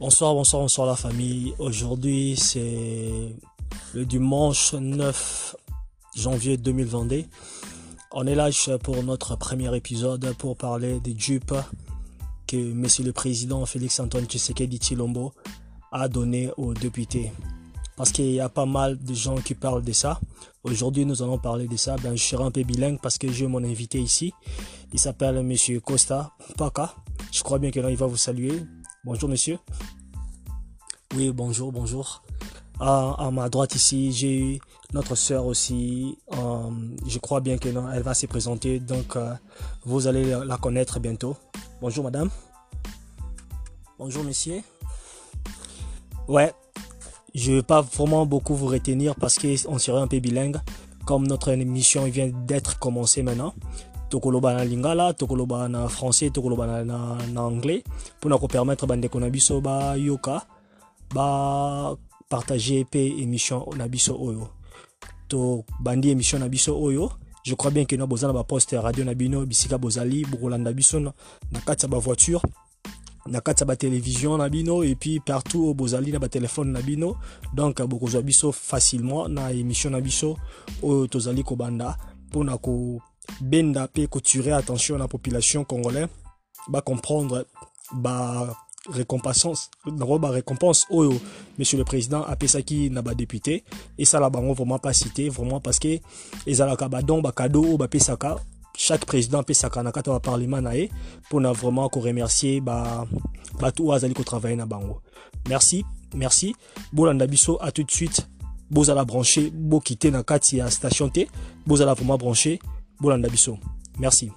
Bonsoir, bonsoir, bonsoir la famille. Aujourd'hui, c'est le dimanche 9 janvier 2022. On est là pour notre premier épisode pour parler des dupes que Monsieur le Président Félix Antoine Tshisekedi Chilombo a donné aux députés. Parce qu'il y a pas mal de gens qui parlent de ça. Aujourd'hui, nous allons parler de ça. Ben, je serai un peu bilingue parce que j'ai mon invité ici. Il s'appelle Monsieur Costa Paka. Je crois bien que là, il va vous saluer. Bonjour, monsieur. Oui, bonjour, bonjour. à ma droite ici, j'ai notre sœur aussi. Euh, je crois bien qu'elle va se présenter, donc euh, vous allez la connaître bientôt. Bonjour, madame. Bonjour, monsieur. Ouais, je ne vais pas vraiment beaucoup vous retenir parce qu'on serait un peu bilingue. Comme notre émission vient d'être commencée maintenant. Tokoloba na lingala tokoloba na français tokoloba na, na, na anglais mpona kopermettre bandeko na biso bayoka bapartage mpe émission na biso oyo. Tobandi émission na biso oyo je crois bien ke na boza na baposte ya radio na bino bisika bozali bokolanda biso na kati ya bavoiture na kati ya batelevizio na bino epuis partout oyo bozali na batelefone na bino. Donc bokozwa biso facilement na émission na biso oyo tozali kobanda mpona benda pe tirer attention la population congolaise ba comprendre ba récompense ba récompense. Oyo monsieur le président apesaki na ba député et ça la bango vraiment pas cité vraiment parce que ezalaka ba don ba cadeau ba pesaka chaque président pesaka na kata ba parlement na ye pour na vraiment ko remercier ba ba tout azali ko travailler na bango. Merci merci. Bolanda biso à tout de suite. Bozala branché bo quitter na kati ya station T. Bozala vraiment branché bolanda biso merci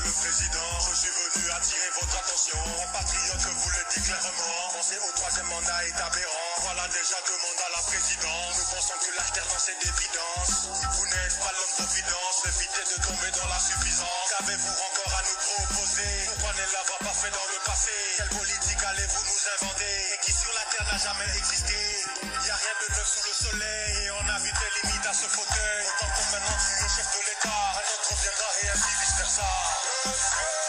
le président, je suis venu attirer votre attention. En patriote, je vous le dis clairement, penser au troisième mandat est aberrant. Voilà déjà deux mandats à la présidence. Nous pensons que l'alternance est d'évidence. Vous n'êtes pas l'homme confidence, évitez de tomber dans la suffisance. Qu'avez-vous encore à nous proposer? Pourquoi ne l'avons pas fait dans le passé Quelle politique allez-vous nous inventer? Et qui sur la terre n'a jamais existé? Y a rien de neuf sous le soleil et on a vu des limites à ce fauteuil. Autant que maintenant tu es chef de l'État, un autre viendra et ainsi vice versa. Bye.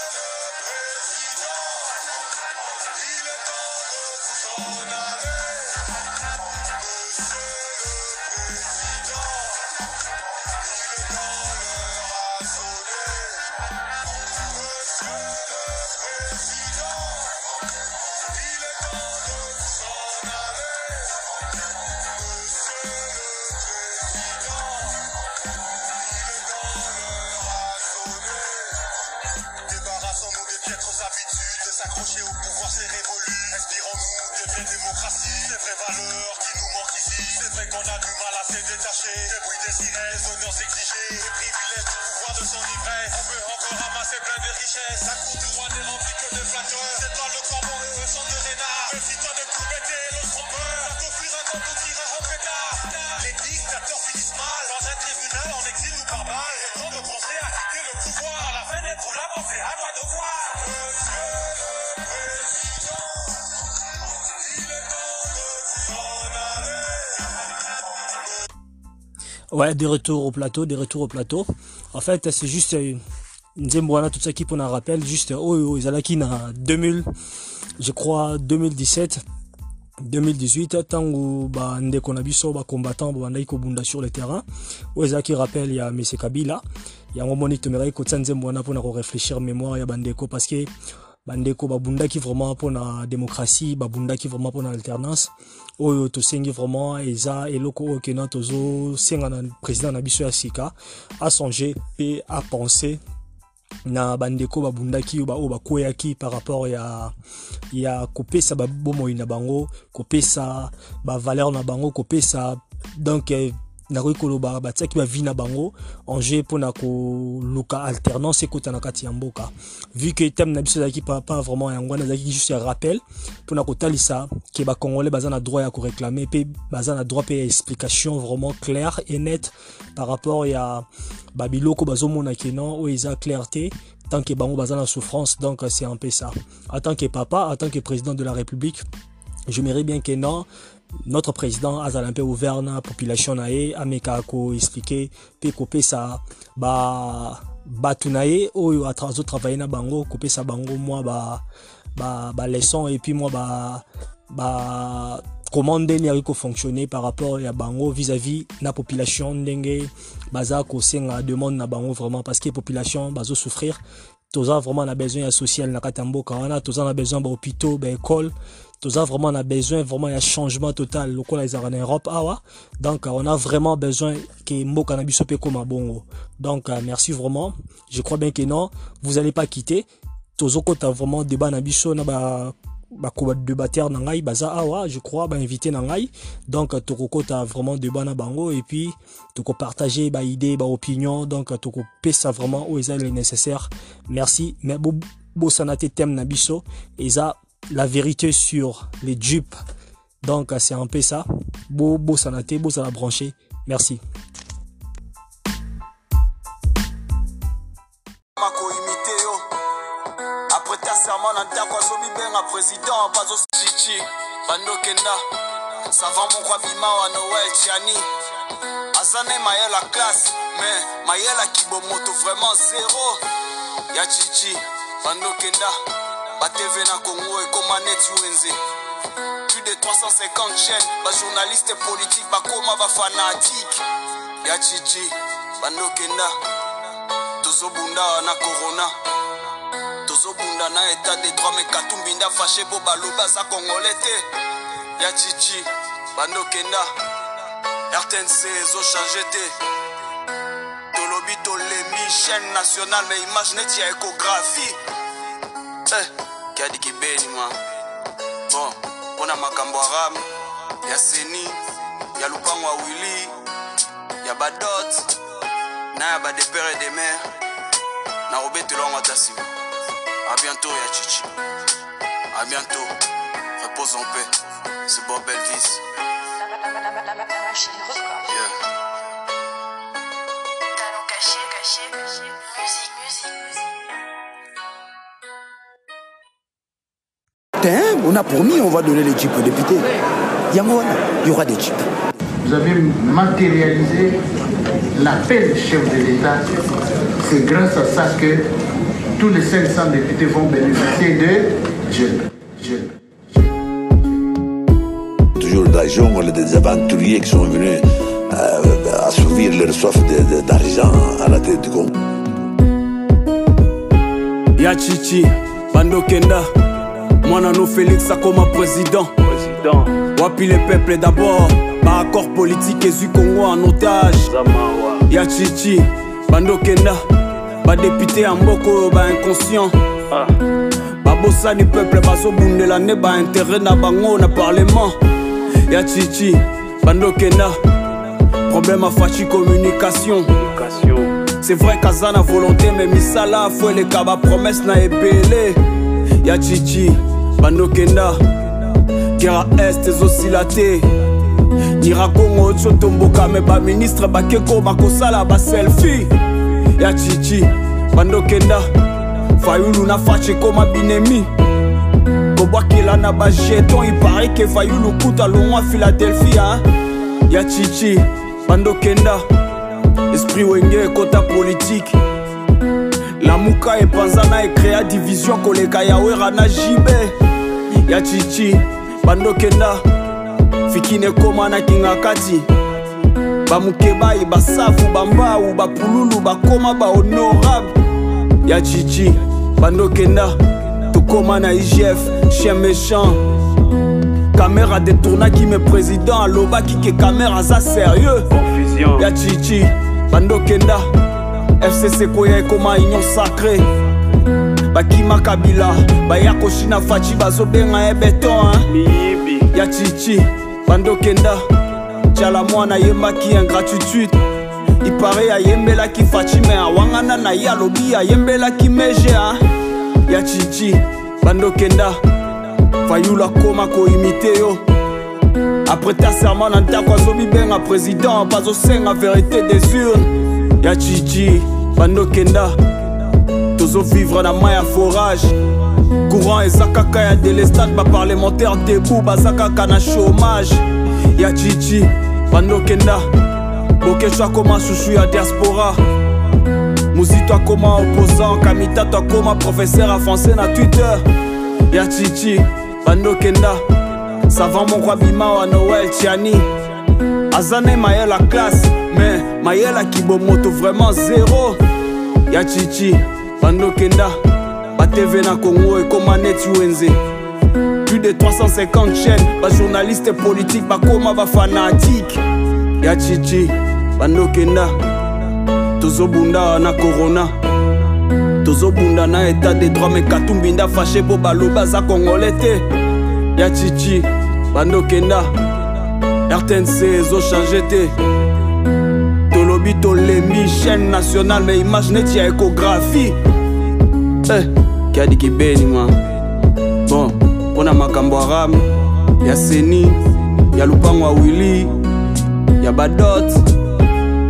assis. Vraies valeurs qui nous manquent ici. C'est vrai qu'on a du mal à se détacher. Des bruits désirés, des honneurs exigés. Les privilèges, le pouvoir de son s'enivrer. On veut encore ramasser plein de richesses. La cour du roi n'est remplie que de flatteurs. C'est toi le corbeau et eux sont de renards. Méfie-toi de tout bêter, le trompeur. T'offrir un compte Ouais, des retours au plateau, des retours au plateau. En fait, c'est juste une Nzembwana, tout ça qui pour un rappel, juste, oh, oh, Izalaki na 2000, je crois, 2017, 2018 ntango bandeko na biso bacombattant babandaki kobunda sur le terrain oyo ezalaki rappel ya mese kabila yango moni tomeraki kotia nzembo wana mpona korefléchir mémoire ya bandeko parce que bandeko babundaki vraiment mpona démocratie babundaki vraiment mpona alternance oyo tosengi vraiment eza eloko oyo kena tozosenga na président na biso ya sika asonge mpe apense na bandeko babundaki oyo bakweyaki par rapport ya ya kopesa babomoi na bango kopesa bavaleur na bango kopesa donc nakoki koloba batiaki bavi na bango enjeu mpona koluka alternance ekota na kati ya mboka. Vu que teme na biso ezalaki pas vraiment yango wana ezalaki juste ya rappel mpona kotalisa ke bacongolais baza na droit ya koréclame mpe baza na droit mpe ya explication vraiment claire et nette par rapport ya babiloko bazomona keno oyo eza clair te tant que bango baza na souffrance donc c'est un peu ça. En tant que papa en tant que président de la république mairie bien que non notre président azala mpe ouvert na population na ye ameka koexplike mpe kopesa ba bato na ye oyo azotravaille na bango kopesa bango mwa baleçon ba, ba epuis mwa ba, ba comment ndenge akoki kofonctionner par rapport ya bango vis-à-vis na population ndenge baza kosenga demande na bango vraiment parce que population bazosouffrir toza vraiment na besoin ya social na kati ya mboka wana toza na besoin bahôpitaux baécole toza vraiment na besoin vraiment ya changement total lokola ezalaka na europe. Awa donc on a vraiment besoin ke mboka na biso mpe ekóma bongo donc merci vraiment. Je crois bien que non. Vous allez pas quitter. Tozokota vraiment débat na biso na ba bakobadebatere na ngai. Baza awa je crois bainvité na ngai. Donc tokokota vraiment débat na bango. Et puis tokopartage baidée baopinion donc tokopesa vraiment oyo eza le nécessaire. Merci. Mais bosana te thème na biso. Eza la vérité sur les dupes. Donc c'est un peu ça. Bo bosana te bozala branché. Merci. Classe vraiment ya batv na congo ekóma neti wenze plus de 350 chaîne bajournaliste politique bakóma bafanatike ya chichi bandokenda tozobunda na corona. Tozobunda na etat de droit me katumbi nda fashe mpo balobi aza kongole te. Ya chichi bandokenda rtnc ezochange te. Tolobi tolembi chaîne nationale me image neti ya écographie eh, kiadi kibeni ma bon mpo na makambo arabe ya seni ya lupango ya wili ya badot na ya badepere de mer na kobetela yango ata nsima À bientôt, Yachichi. À bientôt. Repose en paix. C'est Bob Elvis. Yeah. Caché, caché, musique, On a promis, on va donner les jeeps aux députés. Il y aura des jeeps. Vous avez matérialisé l'appel du chef de l'État. C'est grâce à ça que tous les 500 députés vont bénéficier de jeunes. jeunes. Toujours de la jungle, des aventuriers qui sont venus euh, assouvir leur soif d'argent à la tête du Congo. Ya Chichi, Bandokenda, Mwanano Félix akoma président. président. Wapi les peuples d'abord, ba accord politique et Congo en otage. Ya Chichi, Bandokenda. badepute ya mboka oyo bainconscient babosani peuple bazobundela nde baintere na bango na parlement. Ya chichi bandokenda problème afachi communication. C'est vrai kaza na volonté me misala fo eleka bapromese na ebele ya chichi bandokenda kera este ezosila te nyira kongo otio tomboka me baministre bakeko bakosala baselfie ya chichi bandokenda fayulu na fache ekoma binemi. Kobwakela na bajeton ipare ke fayulu kuta longwa philadelphia ya chichi bandokenda esprit wenge ekota politike lamuka epanza na ekrea division koleka yawera na jibe ya chichi bandokenda. Fikine ekoma na kinga kati. Bamukebai basafu bambau bapululu bakoma bahonorable ya chichi bandokenda. Tokóma na igf chien méchant. Kamera detournaki me président alobaki ke kamera aza sérieux. Ya chichi bandokenda. Fcc koya ekóma union sacré bakima kabila baya koshina faci bazobenga ye beton ya chichi bandokenda njala mwana ayembaki ingratitude ipare ayembelaki fatime awangana na ye alobi ayembelaki meje a ya chichi bandokenda fayula koma koimite yo. Apreta serment na ndako azobibenga président bazosenga vérité des urnes. Ya chichi bandokenda tozovivre na mai ya forage. Courant eza kaka ya délestate baparlementaire debu baza kaka na chômage. Ya chichi bandokenda bokesho akoma shushu ya diaspora. Muzito akoma opposant kamitato akoma professeur ya français na twitter. Ya chichi bandokenda savant moko abima wa noel tiani. Aza na mayele ya classe mais mayele ya kibomoto vraiment zéro. Ya chichi bandokenda batv na congo ekoma neti wenze plus de 350 chaînes bajournaliste politique bakoma bafanatike ya chichi bandokenda tozobunda na corona. Tozobunda na état de droit me katumbi nda fashe mpo balobi aza congolais te. Ya chichi bandokenda rtnc ezochange te tolembi chaîne nationale me image neti ya échographie eh, kiadi kibeni ma bon mpo na makambo ya ram ya seni ya lupango wili ya badot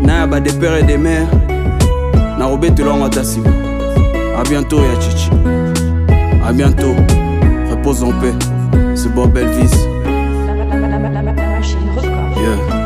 na ya badepere de mer na kobetelwango ata nsima a bientôt ya chichi. A bientôt. Repose en paix. C'est bob elvis yeah